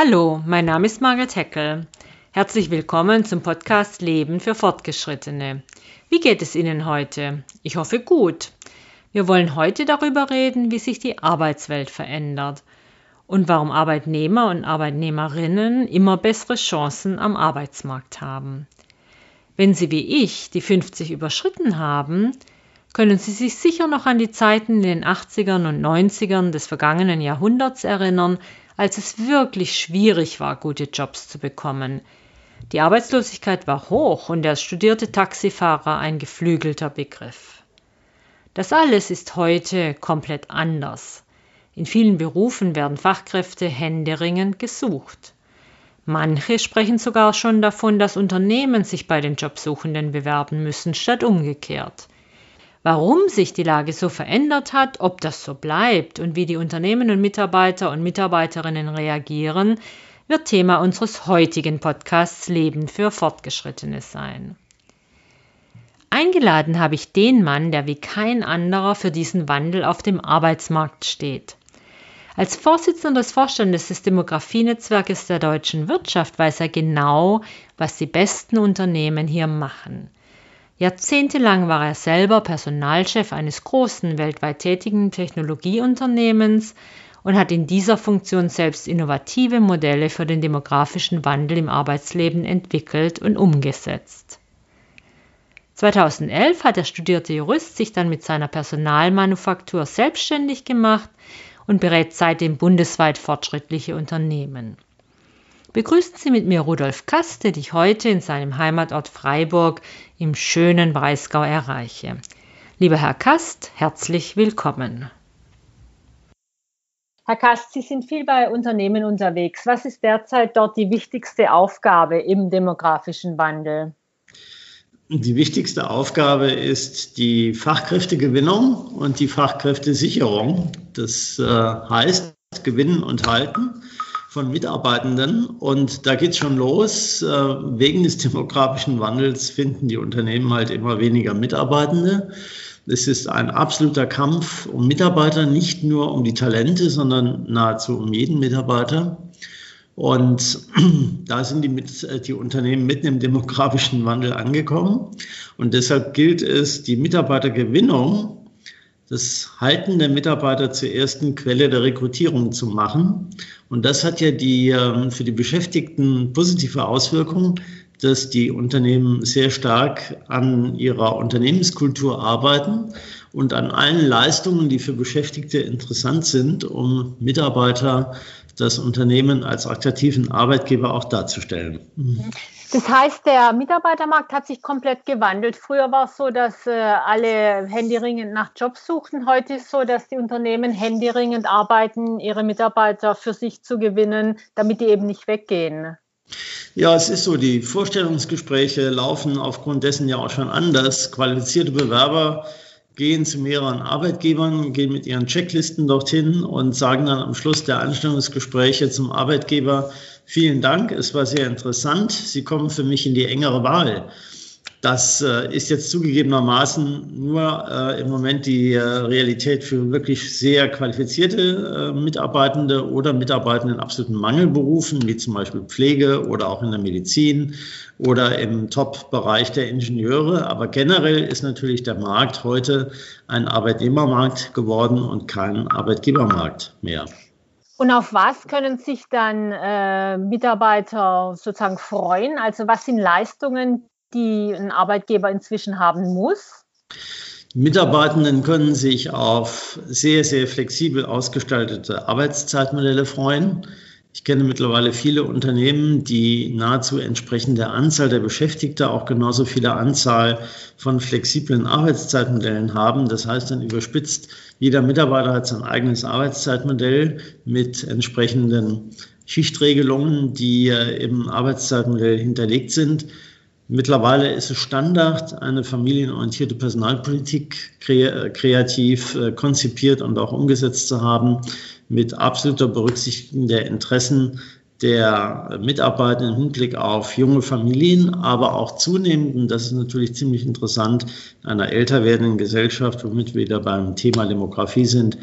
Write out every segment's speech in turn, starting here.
Hallo, mein Name ist Margaret Heckel. Herzlich willkommen zum Podcast Leben für Fortgeschrittene. Wie geht es Ihnen heute? Ich hoffe gut. Wir wollen heute darüber reden, wie sich die Arbeitswelt verändert und warum Arbeitnehmer und Arbeitnehmerinnen immer bessere Chancen am Arbeitsmarkt haben. Wenn Sie wie ich die 50 überschritten haben, können Sie sich sicher noch an die Zeiten in den 80ern und 90ern des vergangenen Jahrhunderts erinnern, als es wirklich schwierig war, gute Jobs zu bekommen. Die Arbeitslosigkeit war hoch und der studierte Taxifahrer ein geflügelter Begriff. Das alles ist heute komplett anders. In vielen Berufen werden Fachkräfte händeringend gesucht. Manche sprechen sogar schon davon, dass Unternehmen sich bei den Jobsuchenden bewerben müssen, statt umgekehrt. Warum sich die Lage so verändert hat, ob das so bleibt und wie die Unternehmen und Mitarbeiter und Mitarbeiterinnen reagieren, wird Thema unseres heutigen Podcasts Leben für Fortgeschrittene sein. Eingeladen habe ich den Mann, der wie kein anderer für diesen Wandel auf dem Arbeitsmarkt steht. Als Vorsitzender des Vorstandes des Demografienetzwerkes der deutschen Wirtschaft weiß er genau, was die besten Unternehmen hier machen. Jahrzehntelang war er selber Personalchef eines großen weltweit tätigen Technologieunternehmens und hat in dieser Funktion selbst innovative Modelle für den demografischen Wandel im Arbeitsleben entwickelt und umgesetzt. 2011 hat der studierte Jurist sich dann mit seiner Personalmanufaktur selbstständig gemacht und berät seitdem bundesweit fortschrittliche Unternehmen. Begrüßen Sie mit mir Rudolf Kast, den ich heute in seinem Heimatort Freiburg im schönen Breisgau erreiche. Lieber Herr Kast, herzlich willkommen. Herr Kast, Sie sind viel bei Unternehmen unterwegs. Was ist derzeit dort die wichtigste Aufgabe im demografischen Wandel? Die wichtigste Aufgabe ist die Fachkräftegewinnung und die Fachkräftesicherung. Das äh, heißt, gewinnen und halten von Mitarbeitenden. Und da geht es schon los. Äh, wegen des demografischen Wandels finden die Unternehmen halt immer weniger Mitarbeitende. Es ist ein absoluter Kampf um Mitarbeiter, nicht nur um die Talente, sondern nahezu um jeden Mitarbeiter. Und da sind die, mit, äh, die Unternehmen mitten im demografischen Wandel angekommen. Und deshalb gilt es, die Mitarbeitergewinnung das Halten der Mitarbeiter zur ersten Quelle der Rekrutierung zu machen. Und das hat ja die, ähm, für die Beschäftigten positive Auswirkungen, dass die Unternehmen sehr stark an ihrer Unternehmenskultur arbeiten und an allen Leistungen, die für Beschäftigte interessant sind, um Mitarbeiter das Unternehmen als attraktiven Arbeitgeber auch darzustellen. Das heißt, der Mitarbeitermarkt hat sich komplett gewandelt. Früher war es so, dass äh, alle händeringend nach Jobs suchten. Heute ist es so, dass die Unternehmen händeringend arbeiten, ihre Mitarbeiter für sich zu gewinnen, damit die eben nicht weggehen. Ja, es ist so, die Vorstellungsgespräche laufen aufgrund dessen ja auch schon anders. Qualifizierte Bewerber gehen zu mehreren Arbeitgebern, gehen mit ihren Checklisten dorthin und sagen dann am Schluss der Anstellungsgespräche zum Arbeitgeber, vielen Dank, es war sehr interessant, Sie kommen für mich in die engere Wahl. Das äh, ist jetzt zugegebenermaßen nur äh, im Moment die äh, Realität für wirklich sehr qualifizierte äh, Mitarbeitende oder Mitarbeitende in absoluten Mangelberufen, wie zum Beispiel Pflege oder auch in der Medizin oder im Top-Bereich der Ingenieure. Aber generell ist natürlich der Markt heute ein Arbeitnehmermarkt geworden und kein Arbeitgebermarkt mehr. Und auf was können sich dann äh, Mitarbeiter sozusagen freuen? Also was sind Leistungen, die ein Arbeitgeber inzwischen haben muss? Mitarbeitenden können sich auf sehr, sehr flexibel ausgestaltete Arbeitszeitmodelle freuen. Ich kenne mittlerweile viele Unternehmen, die nahezu entsprechend der Anzahl der Beschäftigten auch genauso viele Anzahl von flexiblen Arbeitszeitmodellen haben. Das heißt dann überspitzt, jeder Mitarbeiter hat sein eigenes Arbeitszeitmodell mit entsprechenden Schichtregelungen, die im Arbeitszeitmodell hinterlegt sind. Mittlerweile ist es Standard, eine familienorientierte Personalpolitik kreativ äh, konzipiert und auch umgesetzt zu haben, mit absoluter Berücksichtigung der Interessen der Mitarbeiter im Hinblick auf junge Familien, aber auch zunehmend, und das ist natürlich ziemlich interessant, einer älter werdenden Gesellschaft, womit wir wieder beim Thema Demografie sind,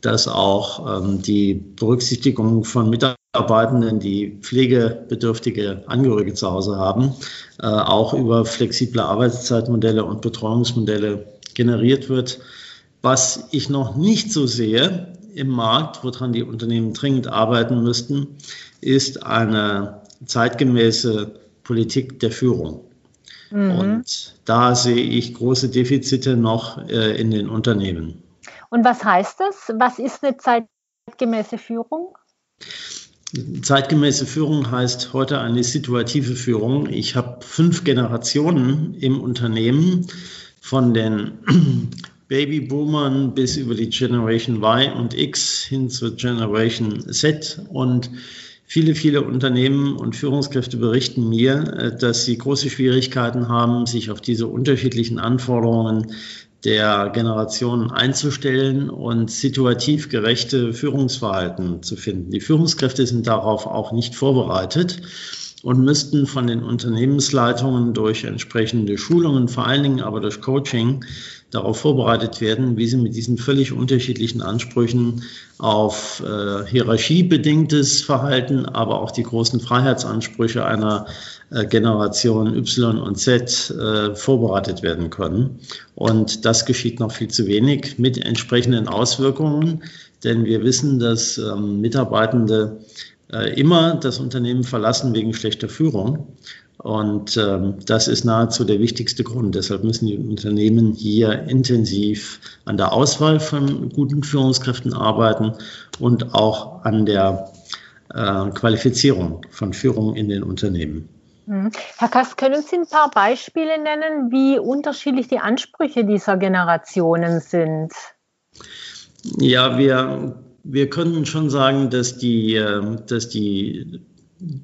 dass auch ähm, die Berücksichtigung von Mitarbeitenden, die pflegebedürftige Angehörige zu Hause haben, äh, auch über flexible Arbeitszeitmodelle und Betreuungsmodelle generiert wird. Was ich noch nicht so sehe im Markt, woran die Unternehmen dringend arbeiten müssten, ist eine zeitgemäße Politik der Führung. Mhm. Und da sehe ich große Defizite noch äh, in den Unternehmen. Und was heißt das? Was ist eine zeitgemäße Führung? Zeitgemäße Führung heißt heute eine situative Führung. Ich habe fünf Generationen im Unternehmen von den Babyboomern bis über die Generation Y und X hin zur Generation Z und Viele, viele Unternehmen und Führungskräfte berichten mir, äh, dass sie große Schwierigkeiten haben, sich auf diese unterschiedlichen Anforderungen der Generationen einzustellen und situativ gerechte Führungsverhalten zu finden. Die Führungskräfte sind darauf auch nicht vorbereitet und müssten von den Unternehmensleitungen durch entsprechende Schulungen, vor allen Dingen aber durch Coaching, darauf vorbereitet werden, wie sie mit diesen völlig unterschiedlichen Ansprüchen auf äh, hierarchiebedingtes Verhalten, aber auch die großen Freiheitsansprüche einer äh, Generation Y und Z äh, vorbereitet werden können. Und das geschieht noch viel zu wenig mit entsprechenden Auswirkungen, denn wir wissen, dass ähm, Mitarbeitende äh, immer das Unternehmen verlassen wegen schlechter Führung. Und ähm, das ist nahezu der wichtigste Grund. Deshalb müssen die Unternehmen hier intensiv an der Auswahl von guten Führungskräften arbeiten und auch an der äh, Qualifizierung von Führung in den Unternehmen. Mhm. Herr Kast, können Sie ein paar Beispiele nennen, wie unterschiedlich die Ansprüche dieser Generationen sind? Ja, wir, wir können schon sagen, dass die, äh, dass die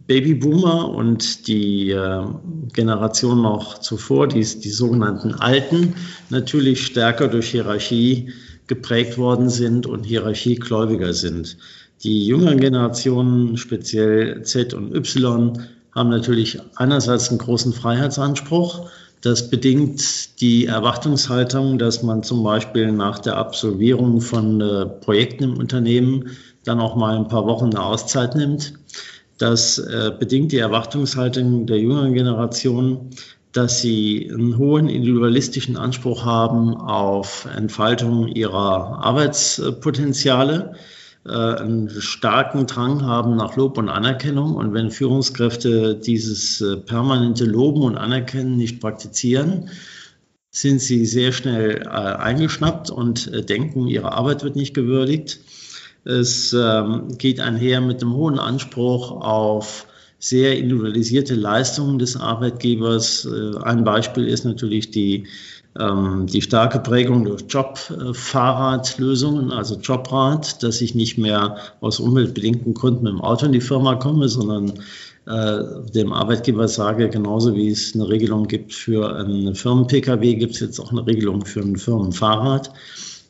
Babyboomer und die äh, Generation noch zuvor, die, die sogenannten Alten, natürlich stärker durch Hierarchie geprägt worden sind und hierarchiegläubiger sind. Die jüngeren Generationen, speziell Z und Y, haben natürlich einerseits einen großen Freiheitsanspruch. Das bedingt die Erwartungshaltung, dass man zum Beispiel nach der Absolvierung von äh, Projekten im Unternehmen dann auch mal ein paar Wochen eine Auszeit nimmt. Das äh, bedingt die Erwartungshaltung der jüngeren Generation, dass sie einen hohen individualistischen Anspruch haben auf Entfaltung ihrer Arbeitspotenziale, äh, einen starken Drang haben nach Lob und Anerkennung. Und wenn Führungskräfte dieses äh, permanente Loben und Anerkennen nicht praktizieren, sind sie sehr schnell eingeschnappt und denken, ihre Arbeit wird nicht gewürdigt. Es ähm, geht einher mit einem hohen Anspruch auf sehr individualisierte Leistungen des Arbeitgebers. Äh, ein Beispiel ist natürlich die, ähm, die starke Prägung durch Jobfahrradlösungen, also Jobrad, dass ich nicht mehr aus umweltbedingten Gründen mit dem Auto in die Firma komme, sondern äh, dem Arbeitgeber sage, genauso wie es eine Regelung gibt für einen Firmen-Pkw, gibt es jetzt auch eine Regelung für ein Firmenfahrrad.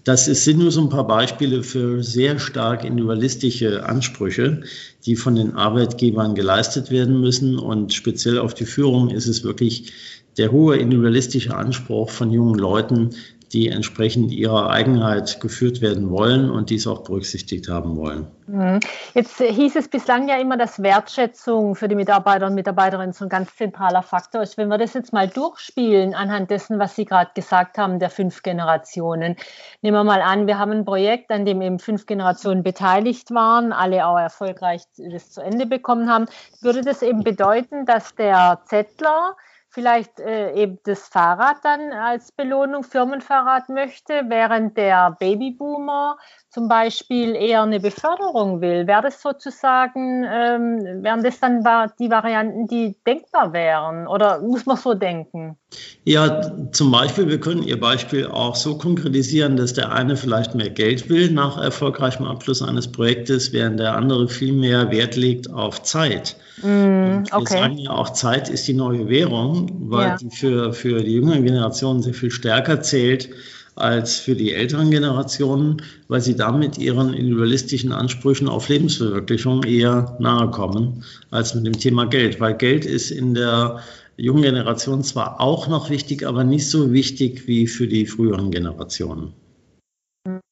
Das sind nur so ein paar Beispiele für sehr stark individualistische Ansprüche, die von den Arbeitgebern geleistet werden müssen. Und speziell auf die Führung ist es wirklich der hohe individualistische Anspruch von jungen Leuten, die entsprechend ihrer Eigenheit geführt werden wollen und dies auch berücksichtigt haben wollen. Mhm. Jetzt hieß es bislang ja immer, dass Wertschätzung für die Mitarbeiter und Mitarbeiterinnen so ein ganz zentraler Faktor ist. Wenn wir das jetzt mal durchspielen anhand dessen, was Sie gerade gesagt haben, der fünf Generationen. Nehmen wir mal an, wir haben ein Projekt, an dem eben fünf Generationen beteiligt waren, alle auch erfolgreich das zu Ende bekommen haben. Würde das eben bedeuten, dass der Zettler vielleicht äh, eben das Fahrrad dann als Belohnung, Firmenfahrrad möchte, während der Babyboomer zum Beispiel eher eine Beförderung will. Wäre das sozusagen, ähm, wären das dann die Varianten, die denkbar wären? Oder muss man so denken? Ja, zum Beispiel, wir können Ihr Beispiel auch so konkretisieren, dass der eine vielleicht mehr Geld will nach erfolgreichem Abschluss eines Projektes, während der andere viel mehr Wert legt auf Zeit. Mm, okay. Wir sagen ja auch, Zeit ist die neue Währung, weil ja. die für, für die jüngere Generation sehr viel stärker zählt als für die älteren Generationen, weil sie damit ihren individualistischen Ansprüchen auf Lebensverwirklichung eher nahe kommen als mit dem Thema Geld. Weil Geld ist in der jungen Generation zwar auch noch wichtig, aber nicht so wichtig wie für die früheren Generationen.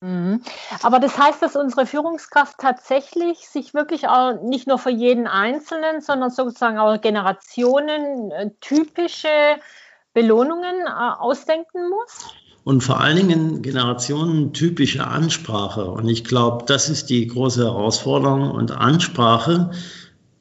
Mhm. Aber das heißt, dass unsere Führungskraft tatsächlich sich wirklich auch nicht nur für jeden Einzelnen, sondern sozusagen auch Generationen äh, typische Belohnungen äh, ausdenken muss? Und vor allen Dingen generationentypische Ansprache. Und ich glaube, das ist die große Herausforderung. Und Ansprache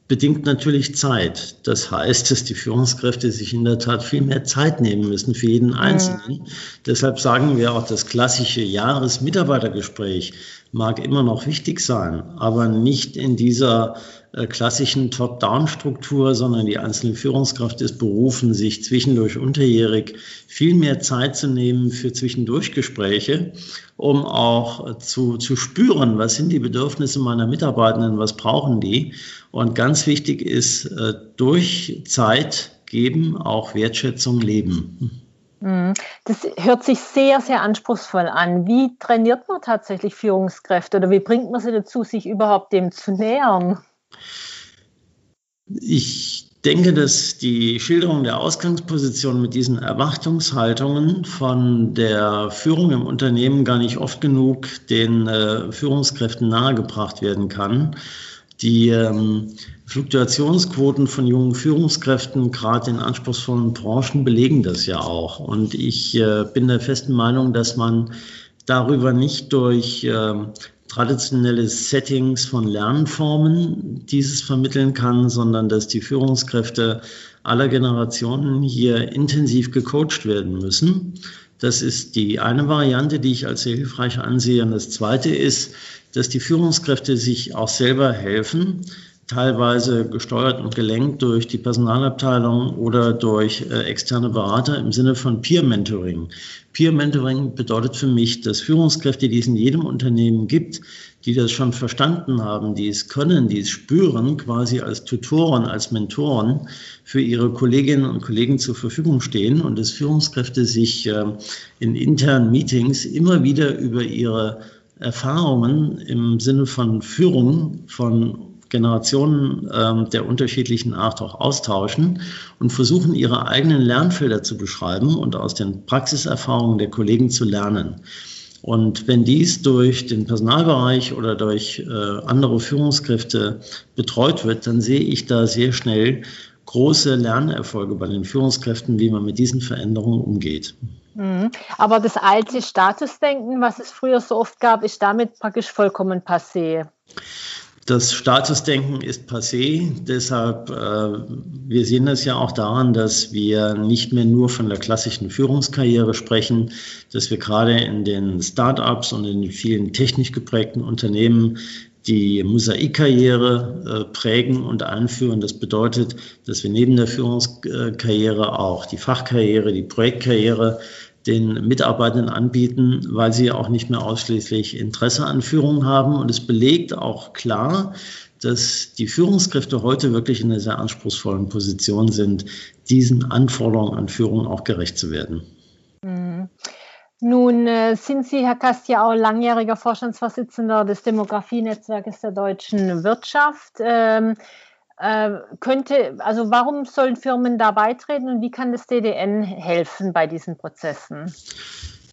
bedingt natürlich Zeit. Das heißt, dass die Führungskräfte sich in der Tat viel mehr Zeit nehmen müssen für jeden Einzelnen. Ja. Deshalb sagen wir auch, das klassische Jahresmitarbeitergespräch mag immer noch wichtig sein, aber nicht in dieser äh, klassischen Top-Down-Struktur, sondern die einzelne Führungskraft ist berufen, sich zwischendurch unterjährig viel mehr Zeit zu nehmen für Zwischendurchgespräche, um auch zu, zu spüren, was sind die Bedürfnisse meiner Mitarbeitenden, was brauchen die. Und ganz wichtig ist, äh, durch Zeit geben auch Wertschätzung leben. Mhm. Das hört sich sehr, sehr anspruchsvoll an. Wie trainiert man tatsächlich Führungskräfte oder wie bringt man sie dazu, sich überhaupt dem zu nähern? Ich denke, dass die Schilderung der Ausgangsposition mit diesen Erwartungshaltungen von der Führung im Unternehmen gar nicht oft genug den äh, Führungskräften nahegebracht werden kann. Die ähm, Fluktuationsquoten von jungen Führungskräften, gerade in anspruchsvollen Branchen, belegen das ja auch. Und ich äh, bin der festen Meinung, dass man darüber nicht durch äh, traditionelle Settings von Lernformen dieses vermitteln kann, sondern dass die Führungskräfte aller Generationen hier intensiv gecoacht werden müssen. Das ist die eine Variante, die ich als sehr hilfreich ansehe. Und das zweite ist, dass die Führungskräfte sich auch selber helfen, teilweise gesteuert und gelenkt durch die Personalabteilung oder durch äh, externe Berater im Sinne von Peer Mentoring. Peer Mentoring bedeutet für mich, dass Führungskräfte, die es in jedem Unternehmen gibt, die das schon verstanden haben, die es können, die es spüren, quasi als Tutoren, als Mentoren für ihre Kolleginnen und Kollegen zur Verfügung stehen und dass Führungskräfte sich äh, in internen Meetings immer wieder über ihre Erfahrungen im Sinne von Führung von Generationen ähm, der unterschiedlichen Art auch austauschen und versuchen, ihre eigenen Lernfelder zu beschreiben und aus den Praxiserfahrungen der Kollegen zu lernen. Und wenn dies durch den Personalbereich oder durch äh, andere Führungskräfte betreut wird, dann sehe ich da sehr schnell große Lernerfolge bei den Führungskräften, wie man mit diesen Veränderungen umgeht. Mhm. Aber das alte Statusdenken, was es früher so oft gab, ist damit praktisch vollkommen passé. Das Statusdenken ist passé, deshalb, äh, wir sehen das ja auch daran, dass wir nicht mehr nur von der klassischen Führungskarriere sprechen, dass wir gerade in den Start-ups und in den vielen technisch geprägten Unternehmen die Mosaikkarriere äh, prägen und einführen. Das bedeutet, dass wir neben der Führungskarriere auch die Fachkarriere, die Projektkarriere den Mitarbeitenden anbieten, weil sie auch nicht mehr ausschließlich Interesse an Führung haben. Und es belegt auch klar, dass die Führungskräfte heute wirklich in einer sehr anspruchsvollen Position sind, diesen Anforderungen an Führung auch gerecht zu werden. Mhm. Nun äh, sind Sie, Herr Kast, ja auch langjähriger Vorstandsvorsitzender des Demografienetzwerkes der deutschen Wirtschaft. Ähm, äh, könnte, also warum sollen Firmen da beitreten und wie kann das DDN helfen bei diesen Prozessen?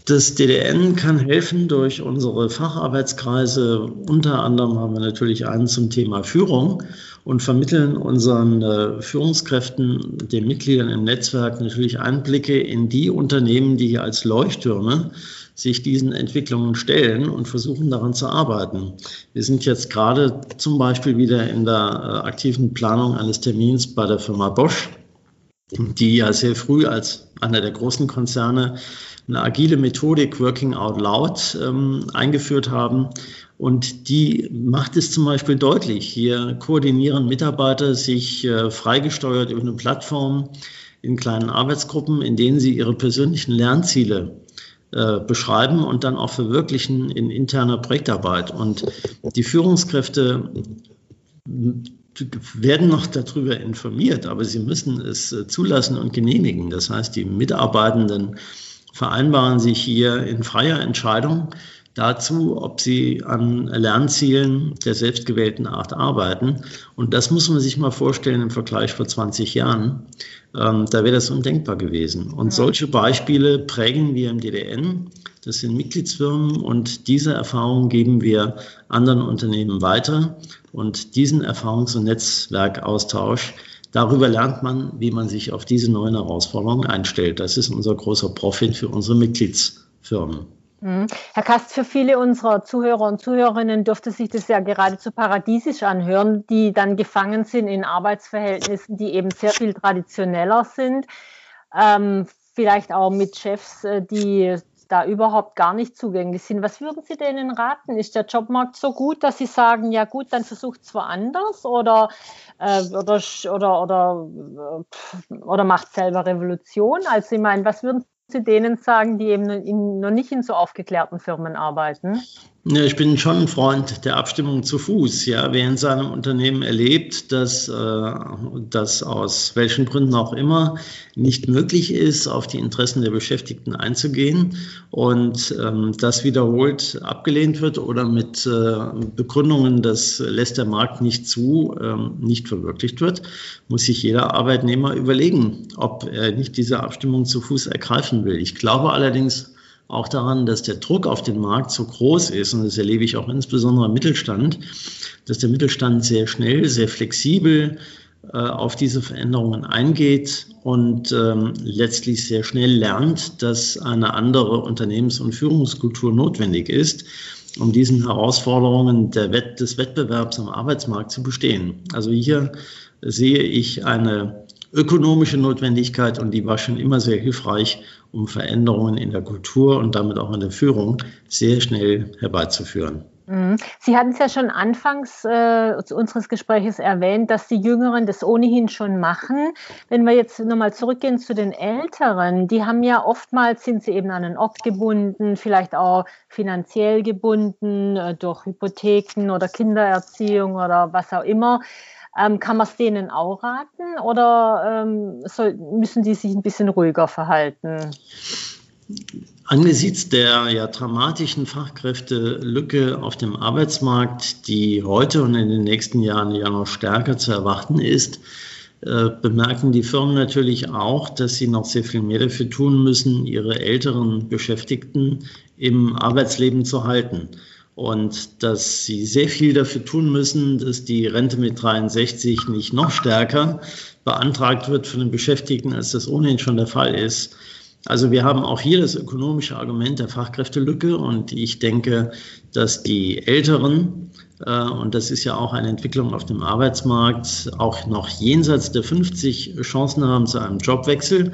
Das DDN kann helfen durch unsere Facharbeitskreise. Unter anderem haben wir natürlich einen zum Thema Führung und vermitteln unseren äh, Führungskräften, den Mitgliedern im Netzwerk natürlich Einblicke in die Unternehmen, die hier als Leuchttürme sich diesen Entwicklungen stellen und versuchen daran zu arbeiten. Wir sind jetzt gerade zum Beispiel wieder in der äh, aktiven Planung eines Termins bei der Firma Bosch, die ja sehr früh als einer der großen Konzerne eine agile Methodik Working Out Loud ähm, eingeführt haben. Und die macht es zum Beispiel deutlich. Hier koordinieren Mitarbeiter sich äh, freigesteuert über eine Plattform in kleinen Arbeitsgruppen, in denen sie ihre persönlichen Lernziele äh, beschreiben und dann auch verwirklichen in interner Projektarbeit. Und die Führungskräfte werden noch darüber informiert, aber sie müssen es äh, zulassen und genehmigen. Das heißt, die Mitarbeitenden vereinbaren sich hier in freier Entscheidung dazu, ob sie an Lernzielen der selbstgewählten Art arbeiten. Und das muss man sich mal vorstellen im Vergleich vor 20 Jahren. Ähm, da wäre das undenkbar gewesen. Und solche Beispiele prägen wir im DDN. Das sind Mitgliedsfirmen und diese Erfahrungen geben wir anderen Unternehmen weiter. Und diesen Erfahrungs- und Netzwerkaustausch, darüber lernt man, wie man sich auf diese neuen Herausforderungen einstellt. Das ist unser großer Profit für unsere Mitgliedsfirmen. Mhm. Herr Kast, für viele unserer Zuhörer und Zuhörerinnen dürfte sich das ja geradezu paradiesisch anhören, die dann gefangen sind in Arbeitsverhältnissen, die eben sehr viel traditioneller sind. Ähm, vielleicht auch mit Chefs, äh, die da überhaupt gar nicht zugänglich sind. Was würden Sie denen raten? Ist der Jobmarkt so gut, dass Sie sagen, ja gut, dann versucht es woanders oder, äh, oder, oder, oder, äh, oder macht selber Revolution? Also ich meine, was würden Sie denen sagen, die eben in, noch nicht in so aufgeklärten Firmen arbeiten? Ich bin schon ein Freund der Abstimmung zu Fuß. Ja, wer in seinem Unternehmen erlebt, dass äh, das aus welchen Gründen auch immer nicht möglich ist, auf die Interessen der Beschäftigten einzugehen und ähm, das wiederholt abgelehnt wird oder mit äh, Begründungen, das lässt der Markt nicht zu, ähm, nicht verwirklicht wird, muss sich jeder Arbeitnehmer überlegen, ob er nicht diese Abstimmung zu Fuß ergreifen will. Ich glaube allerdings, auch daran, dass der Druck auf den Markt so groß ist, und das erlebe ich auch insbesondere im Mittelstand, dass der Mittelstand sehr schnell, sehr flexibel äh, auf diese Veränderungen eingeht und ähm, letztlich sehr schnell lernt, dass eine andere Unternehmens- und Führungskultur notwendig ist, um diesen Herausforderungen Wett des Wettbewerbs am Arbeitsmarkt zu bestehen. Also hier sehe ich eine ökonomische Notwendigkeit und die war schon immer sehr hilfreich, um Veränderungen in der Kultur und damit auch in der Führung sehr schnell herbeizuführen. Mhm. Sie hatten es ja schon anfangs äh, unseres Gesprächs erwähnt, dass die Jüngeren das ohnehin schon machen. Wenn wir jetzt nochmal zurückgehen zu den Älteren, die haben ja oftmals, sind sie eben an einen Ort gebunden, vielleicht auch finanziell gebunden äh, durch Hypotheken oder Kindererziehung oder was auch immer. Ähm, kann man es denen auch raten oder ähm, soll, müssen die sich ein bisschen ruhiger verhalten? Angesichts der ja dramatischen Fachkräftelücke auf dem Arbeitsmarkt, die heute und in den nächsten Jahren ja noch stärker zu erwarten ist, äh, bemerken die Firmen natürlich auch, dass sie noch sehr viel mehr dafür tun müssen, ihre älteren Beschäftigten im Arbeitsleben zu halten und dass sie sehr viel dafür tun müssen, dass die Rente mit 63 nicht noch stärker beantragt wird von den Beschäftigten, als das ohnehin schon der Fall ist. Also wir haben auch hier das ökonomische Argument der Fachkräftelücke und ich denke, dass die Älteren, äh, und das ist ja auch eine Entwicklung auf dem Arbeitsmarkt, auch noch jenseits der 50 Chancen haben zu einem Jobwechsel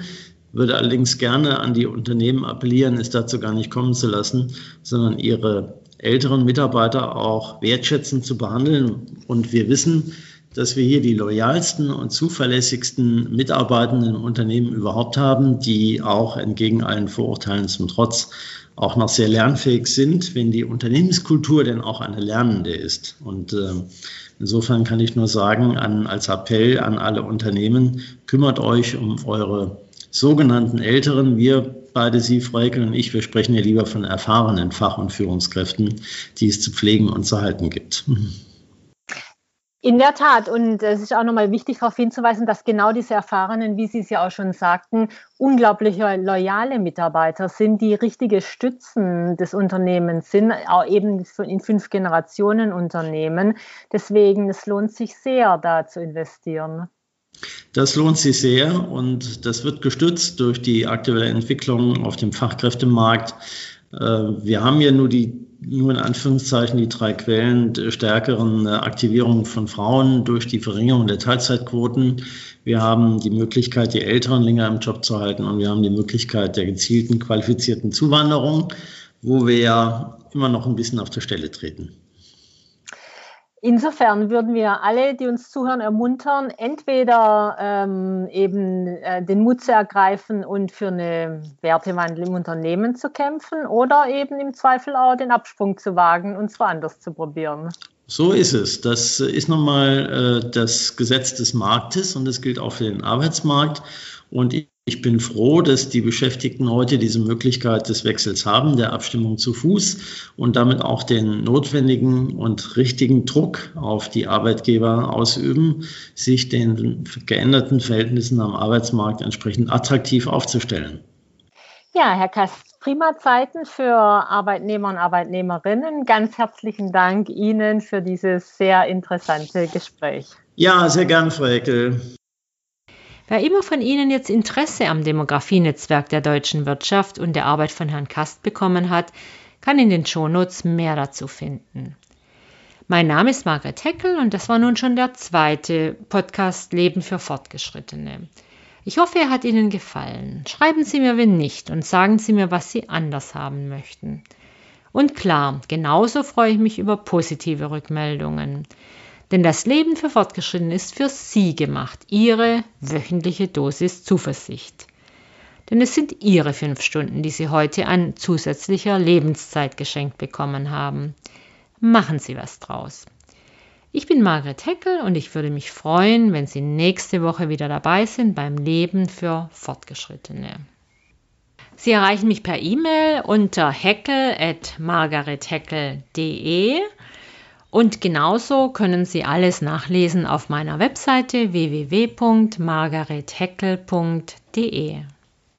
würde allerdings gerne an die Unternehmen appellieren, es dazu gar nicht kommen zu lassen, sondern ihre älteren Mitarbeiter auch wertschätzend zu behandeln. Und wir wissen, dass wir hier die loyalsten und zuverlässigsten Mitarbeitenden im Unternehmen überhaupt haben, die auch entgegen allen Vorurteilen zum Trotz auch noch sehr lernfähig sind, wenn die Unternehmenskultur denn auch eine lernende ist. Und äh, insofern kann ich nur sagen, an, als Appell an alle Unternehmen, kümmert euch um eure sogenannten Älteren. Wir beide, Sie, Freikel und ich, wir sprechen ja lieber von erfahrenen Fach- und Führungskräften, die es zu pflegen und zu halten gibt. In der Tat. Und es ist auch nochmal wichtig darauf hinzuweisen, dass genau diese Erfahrenen, wie Sie es ja auch schon sagten, unglaublich loyale Mitarbeiter sind, die richtige Stützen des Unternehmens sind, auch eben in fünf Generationen Unternehmen. Deswegen, es lohnt sich sehr, da zu investieren. Das lohnt sich sehr und das wird gestützt durch die aktuelle Entwicklung auf dem Fachkräftemarkt. Äh, wir haben ja nur die, nur in Anführungszeichen die drei Quellen stärkeren Aktivierung von Frauen durch die Verringerung der Teilzeitquoten. Wir haben die Möglichkeit, die Älteren länger im Job zu halten und wir haben die Möglichkeit der gezielten qualifizierten Zuwanderung, wo wir ja immer noch ein bisschen auf der Stelle treten. Insofern würden wir alle, die uns zuhören, ermuntern, entweder ähm, eben äh, den Mut zu ergreifen und für eine Wertewandel im Unternehmen zu kämpfen oder eben im Zweifel auch den Absprung zu wagen und es woanders zu probieren. So ist es. Das ist nun mal äh, das Gesetz des Marktes und das gilt auch für den Arbeitsmarkt. Und Ich bin froh, dass die Beschäftigten heute diese Möglichkeit des Wechsels haben, der Abstimmung zu Fuß und damit auch den notwendigen und richtigen Druck auf die Arbeitgeber ausüben, sich den geänderten Verhältnissen am Arbeitsmarkt entsprechend attraktiv aufzustellen. Ja, Herr Kast, prima Zeiten für Arbeitnehmer und Arbeitnehmerinnen. Ganz herzlichen Dank Ihnen für dieses sehr interessante Gespräch. Ja, sehr gern, Frau Eckel. Wer immer von Ihnen jetzt Interesse am Demografienetzwerk der deutschen Wirtschaft und der Arbeit von Herrn Kast bekommen hat, kann in den Shownotes mehr dazu finden. Mein Name ist Margret Heckel und das war nun schon der zweite Podcast Leben für Fortgeschrittene. Ich hoffe, er hat Ihnen gefallen. Schreiben Sie mir, wenn nicht, und sagen Sie mir, was Sie anders haben möchten. Und klar, genauso freue ich mich über positive Rückmeldungen. Denn das Leben für Fortgeschrittene ist für Sie gemacht, Ihre wöchentliche Dosis Zuversicht. Denn es sind Ihre fünf Stunden, die Sie heute an zusätzlicher Lebenszeit geschenkt bekommen haben. Machen Sie was draus. Ich bin Margret Heckel und ich würde mich freuen, wenn Sie nächste Woche wieder dabei sind beim Leben für Fortgeschrittene. Sie erreichen mich per E-Mail unter heckel.margaretheckel.de und genauso können Sie alles nachlesen auf meiner Webseite www.margaretheckel.de.